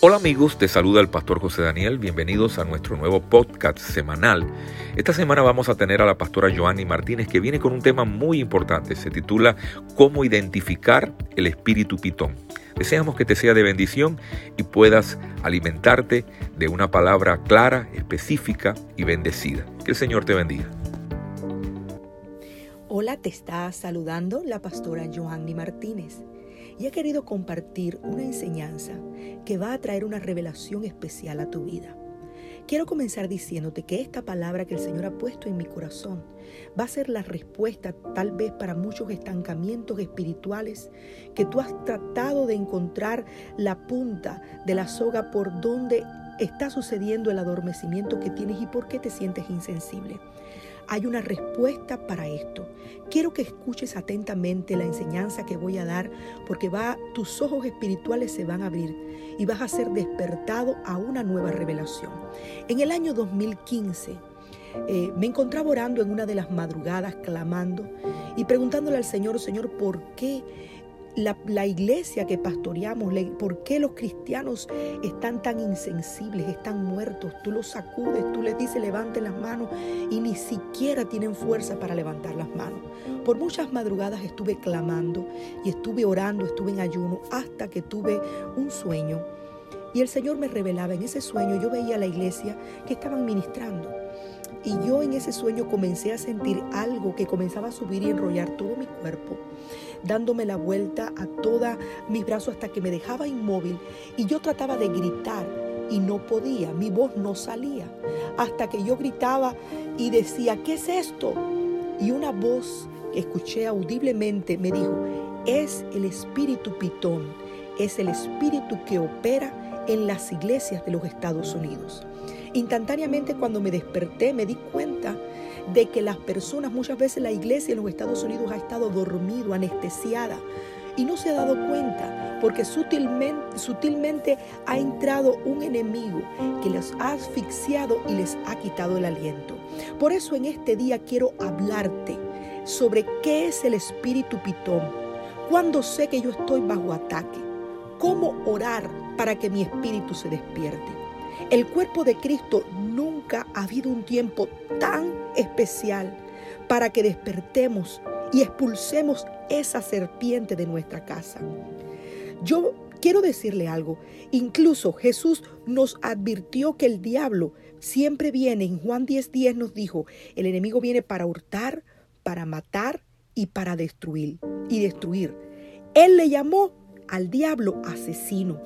Hola amigos, te saluda el pastor José Daniel, bienvenidos a nuestro nuevo podcast semanal. Esta semana vamos a tener a la pastora Joanny Martínez que viene con un tema muy importante, se titula Cómo identificar el espíritu pitón. Deseamos que te sea de bendición y puedas alimentarte de una palabra clara, específica y bendecida. Que el Señor te bendiga. Hola, te está saludando la pastora Joanny Martínez y he querido compartir una enseñanza que va a traer una revelación especial a tu vida. Quiero comenzar diciéndote que esta palabra que el Señor ha puesto en mi corazón va a ser la respuesta tal vez para muchos estancamientos espirituales que tú has tratado de encontrar la punta de la soga por donde está sucediendo el adormecimiento que tienes y por qué te sientes insensible hay una respuesta para esto. Quiero que escuches atentamente la enseñanza que voy a dar porque va, tus ojos espirituales se van a abrir y vas a ser despertado a una nueva revelación. En el año 2015 eh, me encontraba orando en una de las madrugadas clamando y preguntándole al Señor, Señor, ¿por qué? La, iglesia que pastoreamos, por qué los cristianos están tan insensibles, están muertos. Tú los sacudes, tú les dices levanten las manos y ni siquiera tienen fuerza para levantar las manos. Por muchas madrugadas estuve clamando y estuve orando, estuve en ayuno hasta que tuve un sueño. Y el Señor me revelaba en ese sueño, yo veía a la iglesia que estaban ministrando. Y yo en ese sueño comencé a sentir algo que comenzaba a subir y enrollar todo mi cuerpo dándome la vuelta a todos mis brazos hasta que me dejaba inmóvil y yo trataba de gritar y no podía, mi voz no salía, hasta que yo gritaba y decía, ¿qué es esto? Y una voz que escuché audiblemente me dijo, es el espíritu pitón, es el espíritu que opera en las iglesias de los Estados Unidos. Instantáneamente cuando me desperté me di cuenta de que las personas, muchas veces la iglesia en los Estados Unidos ha estado dormido, anestesiada, y no se ha dado cuenta, porque sutilmente, sutilmente ha entrado un enemigo que les ha asfixiado y les ha quitado el aliento. Por eso en este día quiero hablarte sobre qué es el espíritu pitón, cuando sé que yo estoy bajo ataque, cómo orar para que mi espíritu se despierte. El cuerpo de Cristo nunca ha habido un tiempo tan especial para que despertemos y expulsemos esa serpiente de nuestra casa. Yo quiero decirle algo. Incluso Jesús nos advirtió que el diablo siempre viene. En Juan 10:10 10 nos dijo, el enemigo viene para hurtar, para matar y para destruir. Y destruir. Él le llamó al diablo asesino,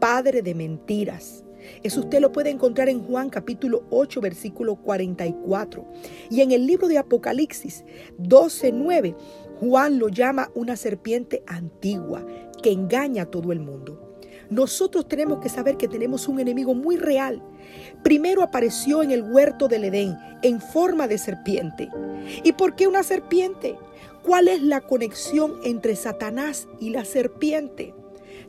padre de mentiras. Eso usted lo puede encontrar en Juan capítulo 8, versículo 44. Y en el libro de Apocalipsis 12, 9, Juan lo llama una serpiente antigua que engaña a todo el mundo. Nosotros tenemos que saber que tenemos un enemigo muy real. Primero apareció en el huerto del Edén en forma de serpiente. ¿Y por qué una serpiente? ¿Cuál es la conexión entre Satanás y la serpiente?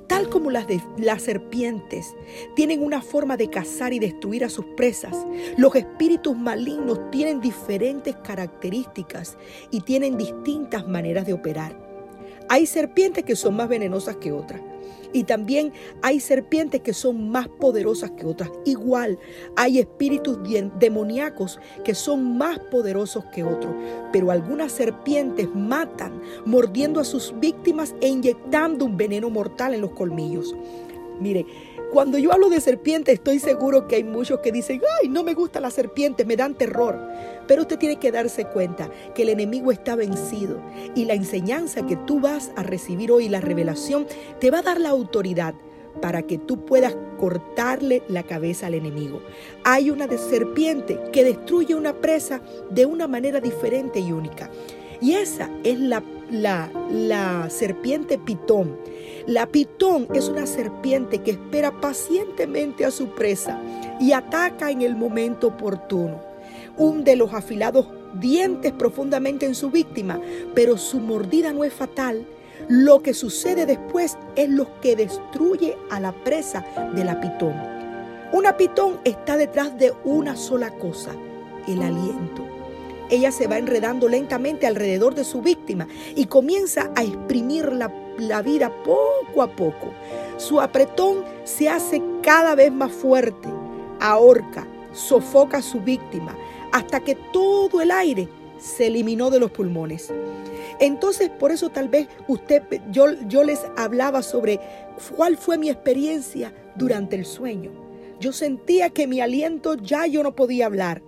Tal como las, de, las serpientes tienen una forma de cazar y destruir a sus presas, los espíritus malignos tienen diferentes características y tienen distintas maneras de operar. Hay serpientes que son más venenosas que otras. Y también hay serpientes que son más poderosas que otras. Igual hay espíritus demoníacos que son más poderosos que otros. Pero algunas serpientes matan mordiendo a sus víctimas e inyectando un veneno mortal en los colmillos. Mire, cuando yo hablo de serpiente, estoy seguro que hay muchos que dicen, ay, no me gustan las serpientes, me dan terror. Pero usted tiene que darse cuenta que el enemigo está vencido y la enseñanza que tú vas a recibir hoy, la revelación, te va a dar la autoridad para que tú puedas cortarle la cabeza al enemigo. Hay una de serpiente que destruye una presa de una manera diferente y única. Y esa es la, la, serpiente pitón. La pitón es una serpiente que espera pacientemente a su presa y ataca en el momento oportuno. Hunde los afilados dientes profundamente en su víctima, pero su mordida no es fatal. Lo que sucede después es lo que destruye a la presa de la pitón. Una pitón está detrás de una sola cosa, el aliento. Ella se va enredando lentamente alrededor de su víctima y comienza a exprimir la, vida poco a poco. su apretón se hace cada vez más fuerte, ahorca, sofoca a su víctima, hasta que todo el aire se eliminó de los pulmones. Entonces, por eso tal vez usted, yo, yo les hablaba sobre cuál fue mi experiencia durante el sueño. Yo sentía que mi aliento ya yo no podía hablar.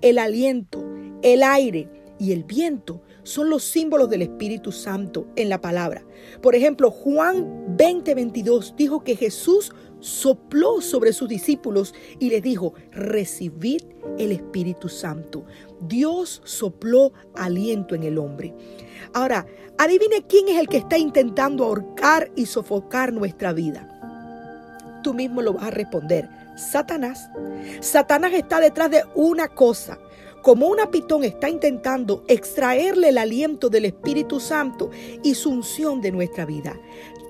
El aliento, el aire y el viento son los símbolos del Espíritu Santo en la palabra. Por ejemplo, Juan 20:22 dijo que Jesús sopló sobre sus discípulos y les dijo, recibid el Espíritu Santo. Dios sopló aliento en el hombre. Ahora, adivine quién es el que está intentando ahorcar y sofocar nuestra vida. Tú mismo lo vas a responder. Satanás. Satanás está detrás de una cosa. Como una pitón está intentando extraerle el aliento del Espíritu Santo y su unción de nuestra vida.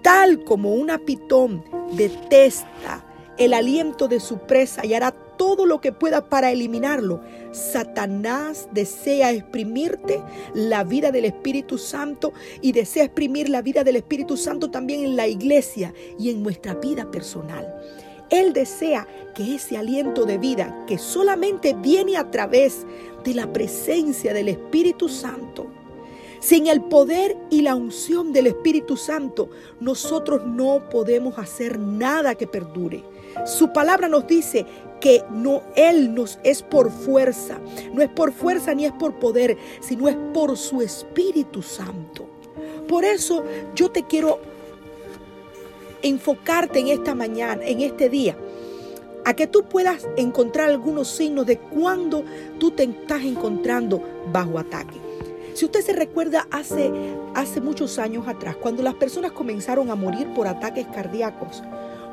Tal como una pitón detesta el aliento de su presa y hará todo lo que pueda para eliminarlo. Satanás desea exprimirte la vida del Espíritu Santo y desea exprimir la vida del Espíritu Santo también en la iglesia y en nuestra vida personal. Él desea que ese aliento de vida que solamente viene a través de la presencia del Espíritu Santo, sin el poder y la unción del Espíritu Santo, nosotros no podemos hacer nada que perdure. Su palabra nos dice que no Él nos es por fuerza, no es por fuerza ni es por poder, sino es por su Espíritu Santo. Por eso yo te quiero enfocarte en esta mañana, en este día, a que tú puedas encontrar algunos signos de cuando tú te estás encontrando bajo ataque. Si usted se recuerda hace, hace muchos años atrás, cuando las personas comenzaron a morir por ataques cardíacos,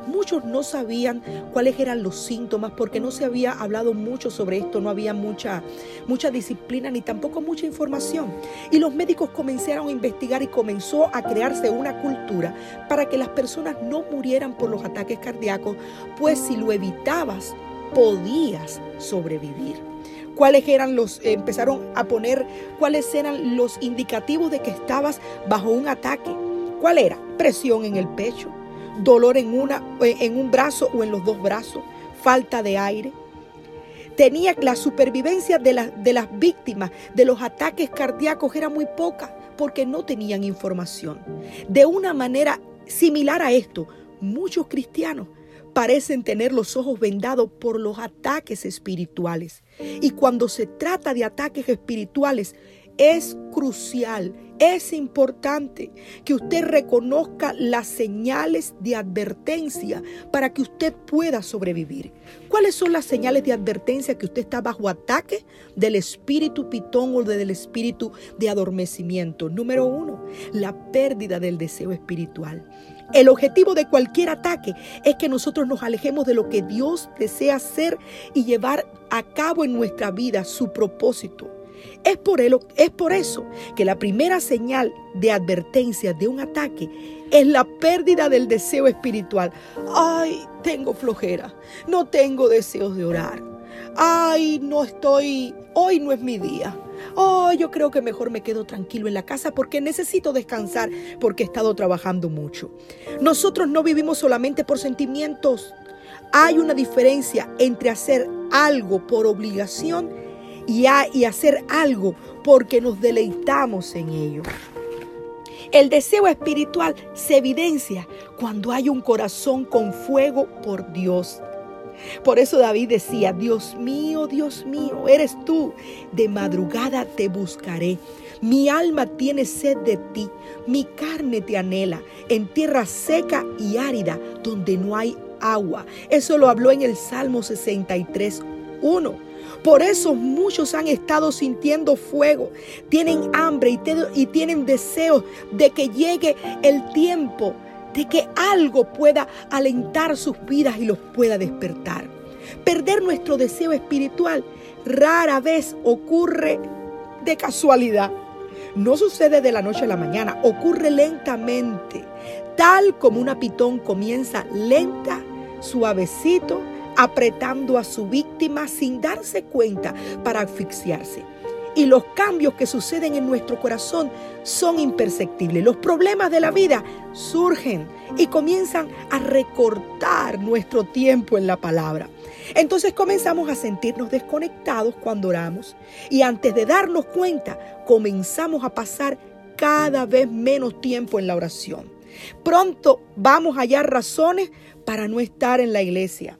Muchos no sabían cuáles eran los síntomas porque no se había hablado mucho sobre esto, no había mucha, mucha disciplina ni tampoco mucha información. Y los médicos comenzaron a investigar y comenzó a crearse una cultura para que las personas no murieran por los ataques cardíacos, pues si lo evitabas, podías sobrevivir cuáles eran los, empezaron a poner cuáles eran los indicativos de que estabas bajo un ataque. ¿Cuál era? Presión en el pecho, dolor en, una, en un brazo o en los dos brazos, falta de aire. Tenía la supervivencia de, de las víctimas de los ataques cardíacos era muy poca porque no tenían información. De una manera similar a esto, muchos cristianos parecen tener los ojos vendados por los ataques espirituales. Y cuando se trata de ataques espirituales, es crucial, es importante que usted reconozca las señales de advertencia para que usted pueda sobrevivir. ¿Cuáles son las señales de advertencia que usted está bajo ataque del espíritu pitón o del espíritu de adormecimiento? Número uno, la pérdida del deseo espiritual. El objetivo de cualquier ataque es que nosotros nos alejemos de lo que Dios desea hacer y llevar a cabo en nuestra vida, su propósito. Es por, es por eso que la primera señal de advertencia de un ataque es la pérdida del deseo espiritual. Ay, tengo flojera, no tengo deseos de orar. Ay, no estoy, hoy no es mi día. Oh, yo creo que mejor me quedo tranquilo en la casa porque necesito descansar porque he estado trabajando mucho. Nosotros no vivimos solamente por sentimientos. Hay una diferencia entre hacer algo por obligación y, hacer algo porque nos deleitamos en ello. El deseo espiritual se evidencia cuando hay un corazón con fuego por Dios. Por eso David decía, Dios mío, Dios mío, eres tú. De madrugada te buscaré. Mi alma tiene sed de ti, mi carne te anhela, en tierra seca y árida, donde no hay agua. Eso lo habló en el Salmo 63, 1. Por eso muchos han estado sintiendo fuego, tienen hambre y, y tienen deseos de que llegue el tiempo de que algo pueda alentar sus vidas y los pueda despertar. Perder nuestro deseo espiritual rara vez ocurre de casualidad. No sucede de la noche a la mañana, ocurre lentamente, tal como una pitón comienza lenta, suavecito, apretando a su víctima sin darse cuenta para asfixiarse. y los cambios que suceden en nuestro corazón son imperceptibles. Los problemas de la vida surgen y comienzan a recortar nuestro tiempo en la palabra. Entonces comenzamos a sentirnos desconectados cuando oramos y antes de darnos cuenta comenzamos a pasar cada vez menos tiempo en la oración. Pronto vamos a hallar razones para no estar en la iglesia.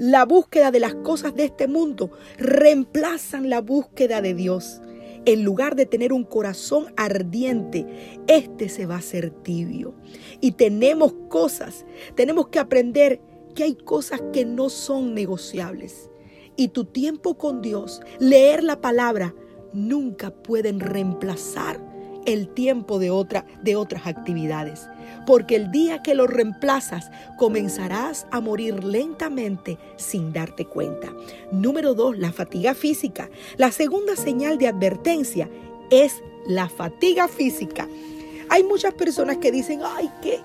La búsqueda de las cosas de este mundo reemplazan la búsqueda de Dios. En lugar de tener un corazón ardiente, este se va a hacer tibio. Y tenemos cosas, tenemos que aprender que hay cosas que no son negociables. Y tu tiempo con Dios, leer la palabra, nunca pueden reemplazar el tiempo de, otra, de otras actividades. Porque el día que lo reemplazas, comenzarás a morir lentamente sin darte cuenta. Número dos, la fatiga física. La segunda señal de advertencia es la fatiga física. Hay muchas personas que dicen, ay, qué,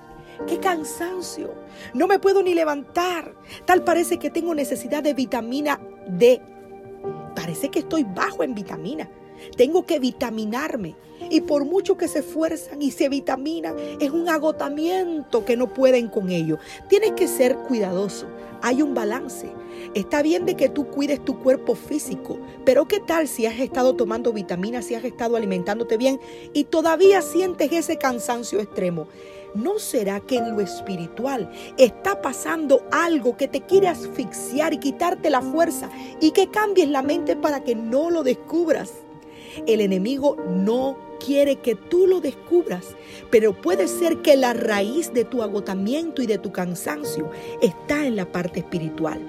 qué cansancio. No me puedo ni levantar. Tal parece que tengo necesidad de vitamina D. Parece que estoy bajo en vitamina. Tengo que vitaminarme. Y por mucho que se esfuerzan y se vitaminan, es un agotamiento que no pueden con ello. Tienes que ser cuidadoso. Hay un balance. Está bien de que tú cuides tu cuerpo físico, pero ¿qué tal si has estado tomando vitaminas, si has estado alimentándote bien y todavía sientes ese cansancio extremo? ¿No será que en lo espiritual está pasando algo que te quiere asfixiar y quitarte la fuerza y que cambies la mente para que no lo descubras? El enemigo no quiere que tú lo descubras, pero puede ser que la raíz de tu agotamiento y de tu cansancio está en la parte espiritual.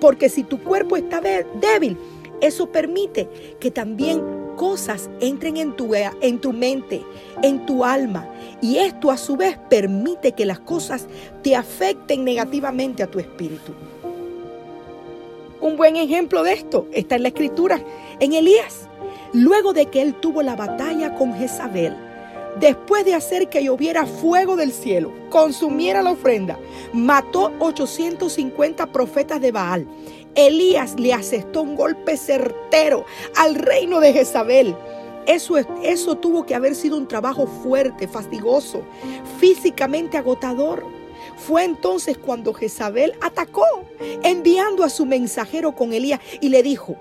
Porque si tu cuerpo está débil, eso permite que también cosas entren en tu, en tu mente, en tu alma. Y esto a su vez permite que las cosas te afecten negativamente a tu espíritu. Un buen ejemplo de esto está en la escritura, en Elías. Luego de que él tuvo la batalla con Jezabel, después de hacer que lloviera fuego del cielo, consumiera la ofrenda, mató 850 profetas de Baal. Elías le asestó un golpe certero al reino de Jezabel. Eso, eso tuvo que haber sido un trabajo fuerte, fastidioso, físicamente agotador. Fue entonces cuando Jezabel atacó, enviando a su mensajero con Elías y le dijo,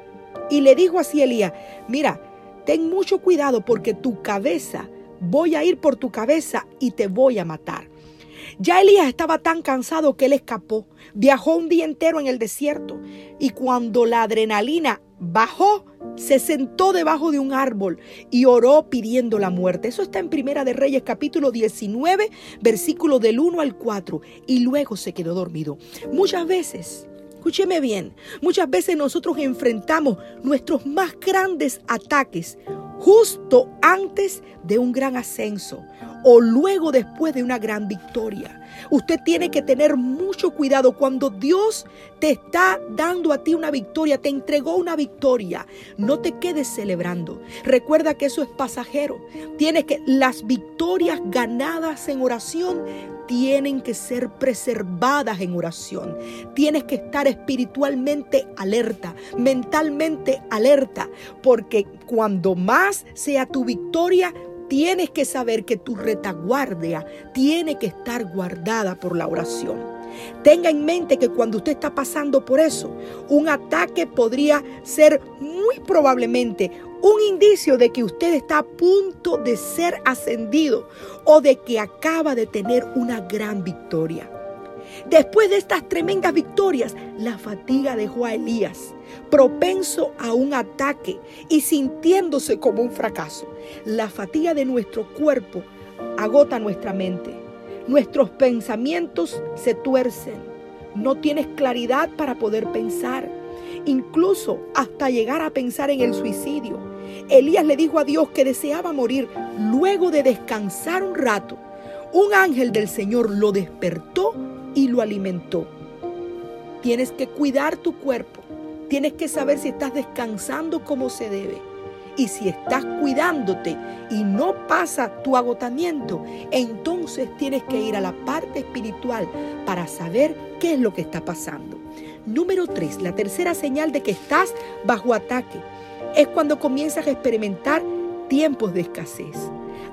y le dijo así a Elías, mira, ten mucho cuidado porque tu cabeza, voy a ir por tu cabeza y te voy a matar. Ya Elías estaba tan cansado que él escapó. Viajó un día entero en el desierto y cuando la adrenalina bajó, se sentó debajo de un árbol y oró pidiendo la muerte. Eso está en Primera de Reyes capítulo 19, versículo del 1 al 4 y luego se quedó dormido. Muchas veces Escúcheme bien, muchas veces nosotros enfrentamos nuestros más grandes ataques justo antes de un gran ascenso o luego después de una gran victoria. Usted tiene que tener mucho cuidado cuando Dios te está dando a ti una victoria, te entregó una victoria. No te quedes celebrando. Recuerda que eso es pasajero. Tienes que las victorias ganadas en oración tienen que ser preservadas en oración. Tienes que estar espiritualmente alerta, mentalmente alerta, porque cuando más sea tu victoria, tienes que saber que tu retaguardia tiene que estar guardada por la oración. Tenga en mente que cuando usted está pasando por eso, un ataque podría ser muy probablemente un indicio de que usted está a punto de ser ascendido o de que acaba de tener una gran victoria. Después de estas tremendas victorias, la fatiga dejó a Elías propenso a un ataque y sintiéndose como un fracaso. La fatiga de nuestro cuerpo agota nuestra mente. Nuestros pensamientos se tuercen. No tienes claridad para poder pensar. Incluso hasta llegar a pensar en el suicidio. Elías le dijo a Dios que deseaba morir. Luego de descansar un rato, un ángel del Señor lo despertó y lo alimentó. Tienes que cuidar tu cuerpo. Tienes que saber si estás descansando como se debe. Y si estás cuidándote y no pasa tu agotamiento, entonces tienes que ir a la parte espiritual para saber qué es lo que está pasando. Número 3, la tercera señal de que estás bajo ataque es cuando comienzas a experimentar tiempos de escasez.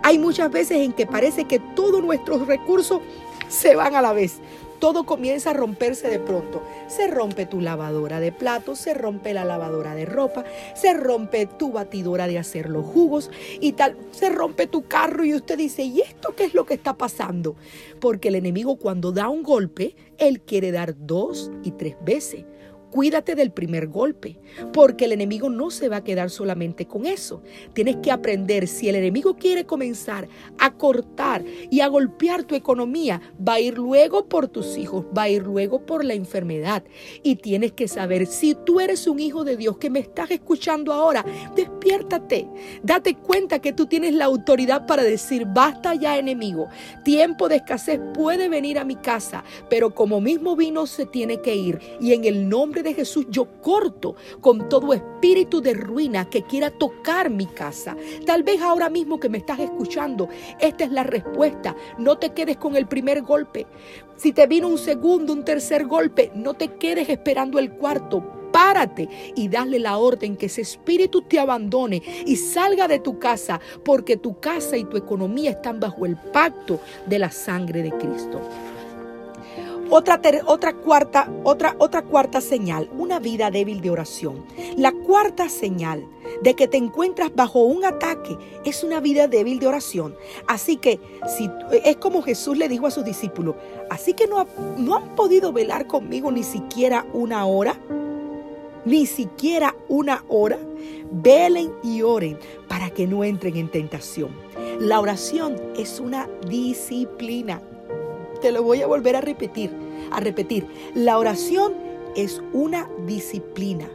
Hay muchas veces en que parece que todos nuestros recursos se van a la vez todo comienza a romperse de pronto. Se rompe tu lavadora de platos, se rompe la lavadora de ropa, se rompe tu batidora de hacer los jugos y tal, se rompe tu carro y usted dice, ¿y esto qué es lo que está pasando? Porque el enemigo cuando da un golpe, él quiere dar dos y tres veces. Cuídate del primer golpe, porque el enemigo no se va a quedar solamente con eso. Tienes que aprender, si el enemigo quiere comenzar a cortar y a golpear tu economía, va a ir luego por tus hijos, va a ir luego por la enfermedad. Y tienes que saber, si tú eres un hijo de Dios que me estás escuchando ahora, despiértate, date cuenta que tú tienes la autoridad para decir, basta ya enemigo, tiempo de escasez puede venir a mi casa, pero como mismo vino se tiene que ir. Y en el nombre de Jesús yo corto con todo espíritu de ruina que quiera tocar mi casa. Tal vez ahora mismo que me estás escuchando, esta es la respuesta. No te quedes con el primer golpe. Si te vino un segundo, un tercer golpe, no te quedes esperando el cuarto párate y dale la orden que ese espíritu te abandone y salga de tu casa, porque tu casa y tu economía están bajo el pacto de la sangre de Cristo. Otra, otra, cuarta, otra, otra cuarta señal, una vida débil de oración. La cuarta señal de que te encuentras bajo un ataque es una vida débil de oración. Así que si, es como Jesús le dijo a sus discípulos, así que no, no han podido velar conmigo ni siquiera una hora. Ni siquiera una hora. Velen y oren para que no entren en tentación. La oración es una disciplina. Te lo voy a volver a repetir, a repetir. La oración es una disciplina.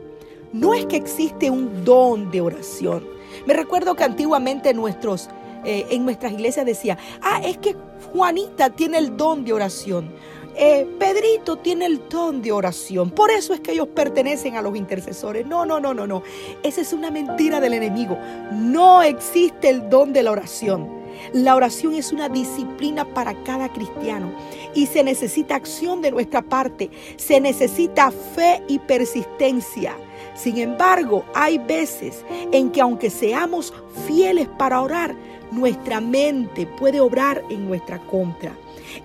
No es que existe un don de oración. Me recuerdo que antiguamente nuestros, eh, en nuestras iglesias decía, ah, es que Juanita tiene el don de oración. Eh, Pedrito tiene el don de oración. Por eso es que ellos pertenecen a los intercesores. No, no, no, no, no. Esa es una mentira del enemigo. No existe el don de la oración. La oración es una disciplina para cada cristiano y se necesita acción de nuestra parte, se necesita fe y persistencia. Sin embargo, hay veces en que aunque seamos fieles para orar, nuestra mente puede obrar en nuestra contra.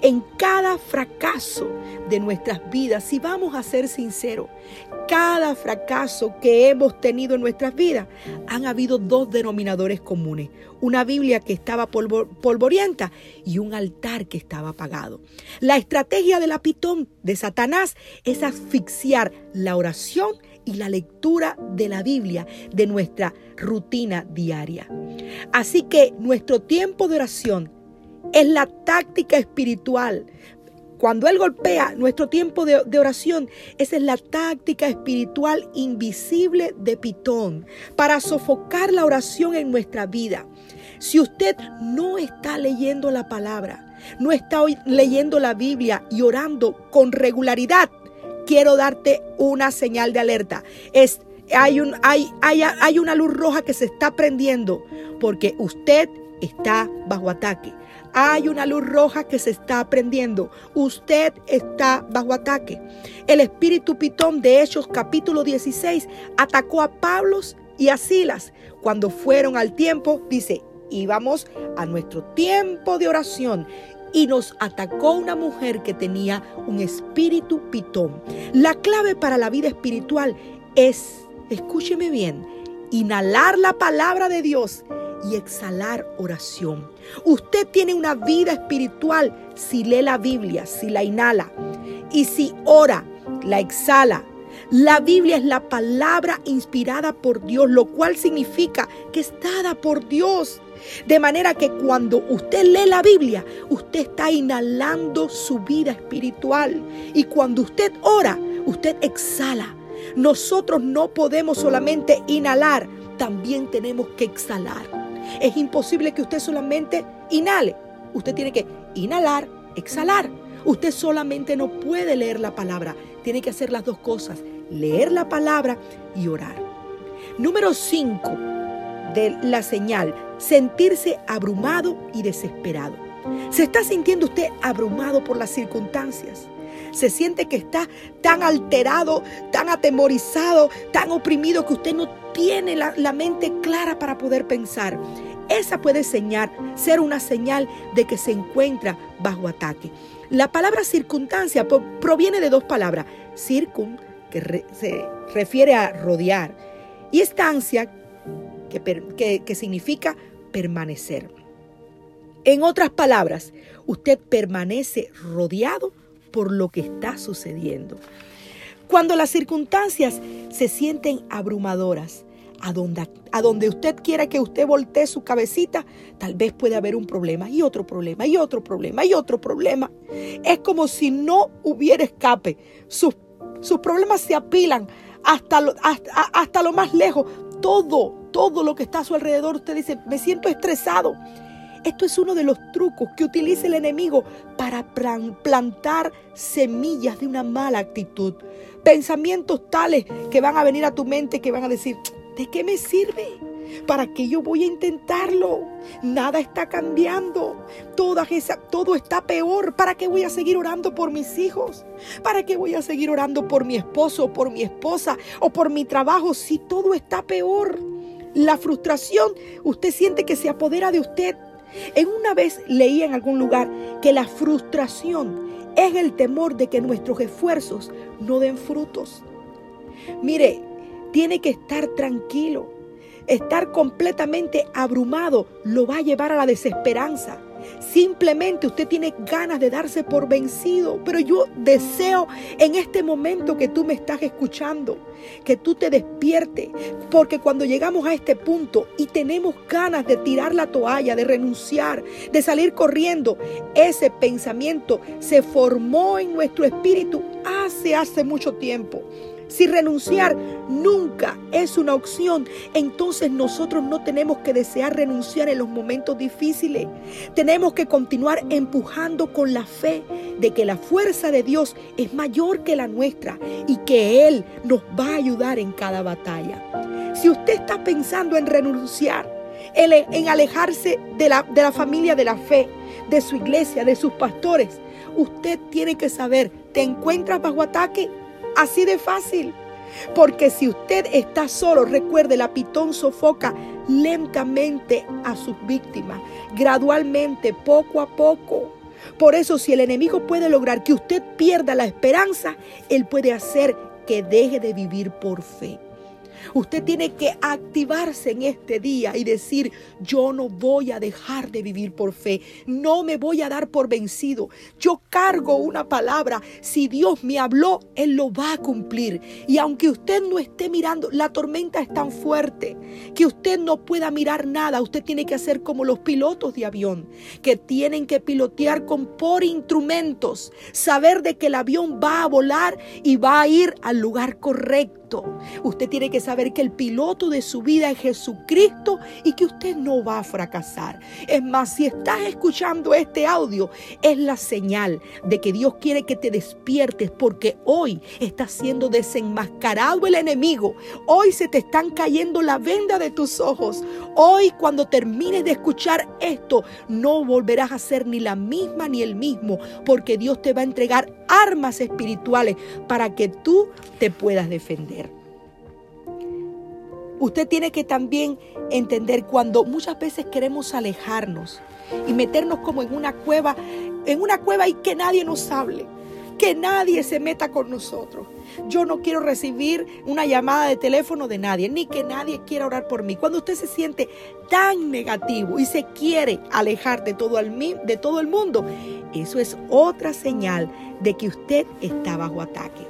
En cada fracaso de nuestras vidas, si vamos a ser sinceros, cada fracaso que hemos tenido en nuestras vidas, han habido dos denominadores comunes. Una Biblia que estaba polvorienta y un altar que estaba apagado. La estrategia de la pitón de Satanás es asfixiar la oración y la lectura de la Biblia de nuestra rutina diaria. Así que nuestro tiempo de oración es la táctica espiritual. Cuando Él golpea nuestro tiempo de, oración, esa es la táctica espiritual invisible de Pitón para sofocar la oración en nuestra vida. Si usted no está leyendo la palabra, no está leyendo la Biblia y orando con regularidad, quiero darte una señal de alerta. Es, hay, un, hay, hay, hay una luz roja que se está prendiendo porque usted está bajo ataque. Hay una luz roja que se está prendiendo. Usted está bajo ataque. El espíritu pitón de Hechos capítulo 16 atacó a Pablo y a Silas. Cuando fueron al tiempo, dice, íbamos a nuestro tiempo de oración y nos atacó una mujer que tenía un espíritu pitón. La clave para la vida espiritual es, escúcheme bien, inhalar la palabra de Dios y exhalar oración. Usted tiene una vida espiritual si lee la Biblia, si la inhala y si ora, la exhala. La Biblia es la palabra inspirada por Dios, lo cual significa que es dada por Dios. De manera que cuando usted lee la Biblia, usted está inhalando su vida espiritual. Y cuando usted ora, usted exhala. Nosotros no podemos solamente inhalar, también tenemos que exhalar. Es imposible que usted solamente inhale. Usted tiene que inhalar, exhalar. Usted solamente no puede leer la palabra. Tiene que hacer las dos cosas. Leer la palabra y orar. Número 5 de la señal. Sentirse abrumado y desesperado. ¿Se está sintiendo usted abrumado por las circunstancias? se siente que está tan alterado, tan atemorizado, tan oprimido que usted no tiene la, mente clara para poder pensar. Esa puede señal, ser una señal de que se encuentra bajo ataque. La palabra circunstancia proviene de dos palabras. Circun, que se refiere a rodear, y estancia, que significa permanecer. En otras palabras, usted permanece rodeado por lo que está sucediendo. Cuando las circunstancias se sienten abrumadoras, a donde, a donde usted quiera que usted voltee su cabecita, tal vez puede haber un problema y otro problema y otro problema y otro problema. Es como si no hubiera escape. Sus, sus problemas se apilan hasta lo, hasta, hasta lo más lejos. Todo, todo lo que está a su alrededor, usted dice, me siento estresado. Esto es uno de los trucos que utiliza el enemigo para plantar semillas de una mala actitud. Pensamientos tales que van a venir a tu mente que van a decir, ¿De qué me sirve? ¿Para qué yo voy a intentarlo? Nada está cambiando. Todo está peor. ¿Para qué voy a seguir orando por mis hijos? ¿Para qué voy a seguir orando por mi esposo, por mi esposa o por mi trabajo si todo está peor? La frustración, usted siente que se apodera de usted. En una vez leí en algún lugar que la frustración es el temor de que nuestros esfuerzos no den frutos. Mire, tiene que estar tranquilo. Estar completamente abrumado lo va a llevar a la desesperanza. Simplemente usted tiene ganas de darse por vencido, pero yo deseo en este momento que tú me estás escuchando, que tú te despiertes, porque cuando llegamos a este punto y tenemos ganas de tirar la toalla, de renunciar, de salir corriendo, ese pensamiento se formó en nuestro espíritu hace, hace mucho tiempo. Si renunciar nunca es una opción, entonces nosotros no tenemos que desear renunciar en los momentos difíciles. Tenemos que continuar empujando con la fe de que la fuerza de Dios es mayor que la nuestra y que Él nos va a ayudar en cada batalla. Si usted está pensando en renunciar, en alejarse de la, de la familia de la fe, de su iglesia, de sus pastores, usted tiene que saber, ¿te encuentras bajo ataque? Así de fácil. Porque si usted está solo, recuerde, la pitón sofoca lentamente a sus víctimas, gradualmente, poco a poco. Por eso, si el enemigo puede lograr que usted pierda la esperanza, él puede hacer que deje de vivir por fe. Usted tiene que activarse en este día y decir, yo no voy a dejar de vivir por fe, no me voy a dar por vencido. Yo cargo una palabra, si Dios me habló, Él lo va a cumplir. Y aunque usted no esté mirando, la tormenta es tan fuerte que usted no pueda mirar nada, usted tiene que hacer como los pilotos de avión, que tienen que pilotear con por instrumentos, saber de que el avión va a volar y va a ir al lugar correcto Usted tiene que saber que el piloto de su vida es Jesucristo y que usted no va a fracasar. Es más, si estás escuchando este audio, es la señal de que Dios quiere que te despiertes porque hoy está siendo desenmascarado el enemigo. Hoy se te están cayendo la venda de tus ojos. Hoy cuando termines de escuchar esto, no volverás a ser ni la misma ni el mismo porque Dios te va a entregar armas espirituales para que tú te puedas defender. Usted tiene que también entender cuando muchas veces queremos alejarnos y meternos como en una cueva, en una cueva y que nadie nos hable, que nadie se meta con nosotros. Yo no quiero recibir una llamada de teléfono de nadie, ni que nadie quiera orar por mí. Cuando usted se siente tan negativo y se quiere alejar de todo de todo el mundo, eso es otra señal de que usted está bajo ataque.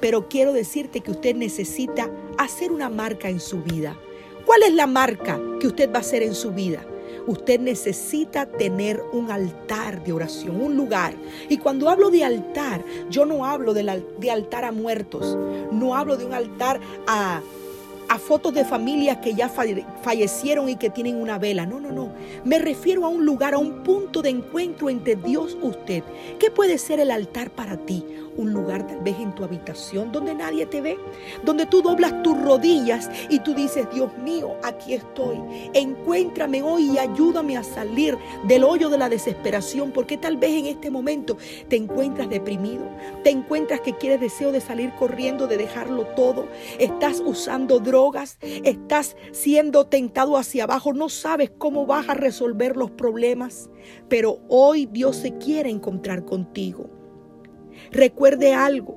Pero quiero decirte que usted necesita hacer una marca en su vida. ¿Cuál es la marca que usted va a hacer en su vida? Usted necesita tener un altar de oración, un lugar. Y cuando hablo de altar, yo no hablo de, altar a muertos, no hablo de un altar a, a fotos de familias que ya fallecieron y que tienen una vela. No, no, no. Me refiero a un lugar, a un punto de encuentro entre Dios y usted. ¿Qué puede ser el altar para ti? Un lugar tal vez en tu habitación donde nadie te ve, donde tú doblas tus rodillas y tú dices, Dios mío, aquí estoy. Encuéntrame hoy y ayúdame a salir del hoyo de la desesperación, porque tal vez en este momento te encuentras deprimido, te encuentras que quieres deseo de salir corriendo, de dejarlo todo, estás usando drogas, estás siendo tentado hacia abajo, no sabes cómo vas a resolver los problemas, pero hoy Dios se quiere encontrar contigo. Recuerde algo.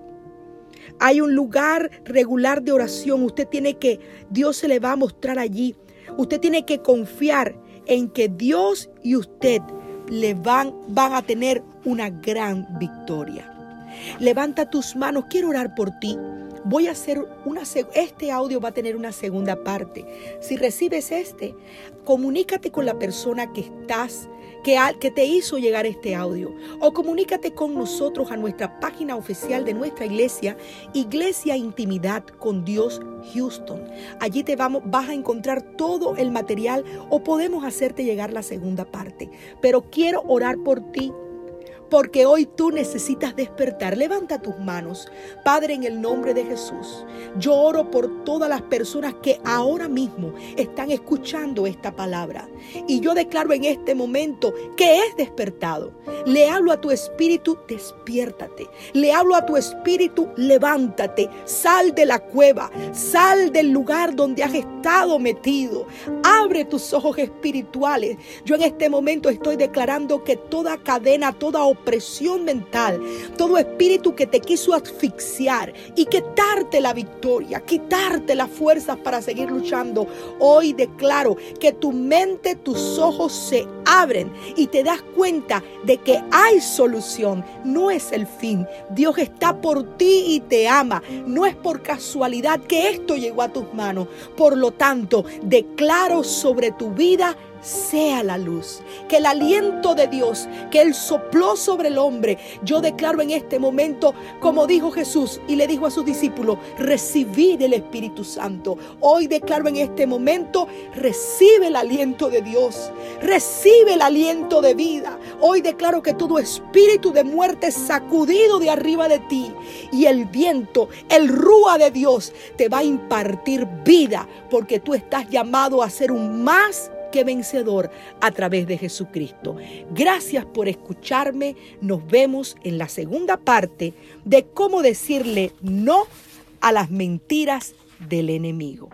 Hay un lugar regular de oración. Usted tiene que, Dios se le va a mostrar allí. Usted tiene que confiar en que Dios y usted le van, van a tener una gran victoria. Levanta tus manos, quiero orar por ti. Voy a hacer una este audio va a tener una segunda parte. Si recibes este, comunícate con la persona que estás que, te hizo llegar este audio. O comunícate con nosotros a nuestra página oficial de nuestra iglesia, Iglesia Intimidad con Dios Houston. Allí te vamos, vas a encontrar todo el material o podemos hacerte llegar la segunda parte. Pero quiero orar por ti porque hoy tú necesitas despertar. Levanta tus manos. Padre, en el nombre de Jesús, yo oro por todas las personas que ahora mismo están escuchando esta palabra. Y yo declaro en este momento que es despertado. Le hablo a tu espíritu, despiértate. Le hablo a tu espíritu, levántate. Sal de la cueva. Sal del lugar donde has estado metido. Abre tus ojos espirituales. Yo en este momento estoy declarando que toda cadena, toda oportunidad, presión mental, todo espíritu que te quiso asfixiar y quitarte la victoria, quitarte las fuerzas para seguir luchando. Hoy declaro que tu mente, tus ojos se abren y te das cuenta de que hay solución. No es el fin. Dios está por ti y te ama. No es por casualidad que esto llegó a tus manos. Por lo tanto, declaro sobre tu vida sea la luz. Que el aliento de Dios que Él sopló sobre el hombre, yo declaro en este momento, como dijo Jesús y le dijo a sus discípulos, recibid el Espíritu Santo. Hoy declaro en este momento, recibe el aliento de Dios, recibe el aliento de vida. Hoy declaro que todo espíritu de muerte es sacudido de arriba de ti y el viento, el rúa de Dios te va a impartir vida porque tú estás llamado a ser un más que vencedor a través de Jesucristo. Gracias por escucharme. Nos vemos en la segunda parte de cómo decirle no a las mentiras del enemigo.